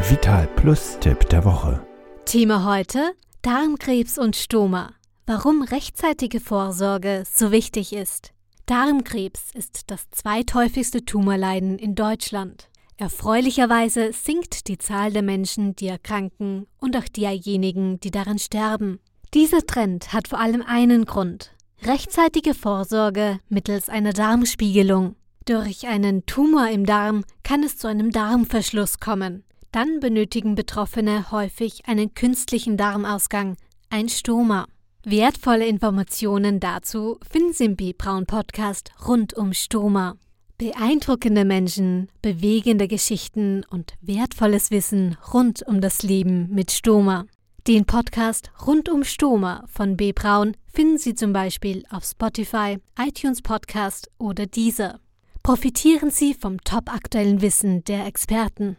Der Vital Plus Tipp der Woche. Thema heute: Darmkrebs und Stoma. Warum rechtzeitige Vorsorge so wichtig ist. Darmkrebs ist das zweithäufigste Tumorleiden in Deutschland. Erfreulicherweise sinkt die Zahl der Menschen, die erkranken und auch derjenigen, die daran sterben. Dieser Trend hat vor allem einen Grund. Rechtzeitige Vorsorge mittels einer Darmspiegelung. Durch einen Tumor im Darm kann es zu einem Darmverschluss kommen. Dann benötigen Betroffene häufig einen künstlichen Darmausgang, ein Stoma. Wertvolle Informationen dazu finden Sie im B-Braun Podcast rund um Stoma. Beeindruckende Menschen, bewegende Geschichten und wertvolles Wissen rund um das Leben mit Stoma. Den Podcast Rund um Stoma von B. Braun finden Sie zum Beispiel auf Spotify, iTunes Podcast oder Deezer. Profitieren Sie vom topaktuellen Wissen der Experten.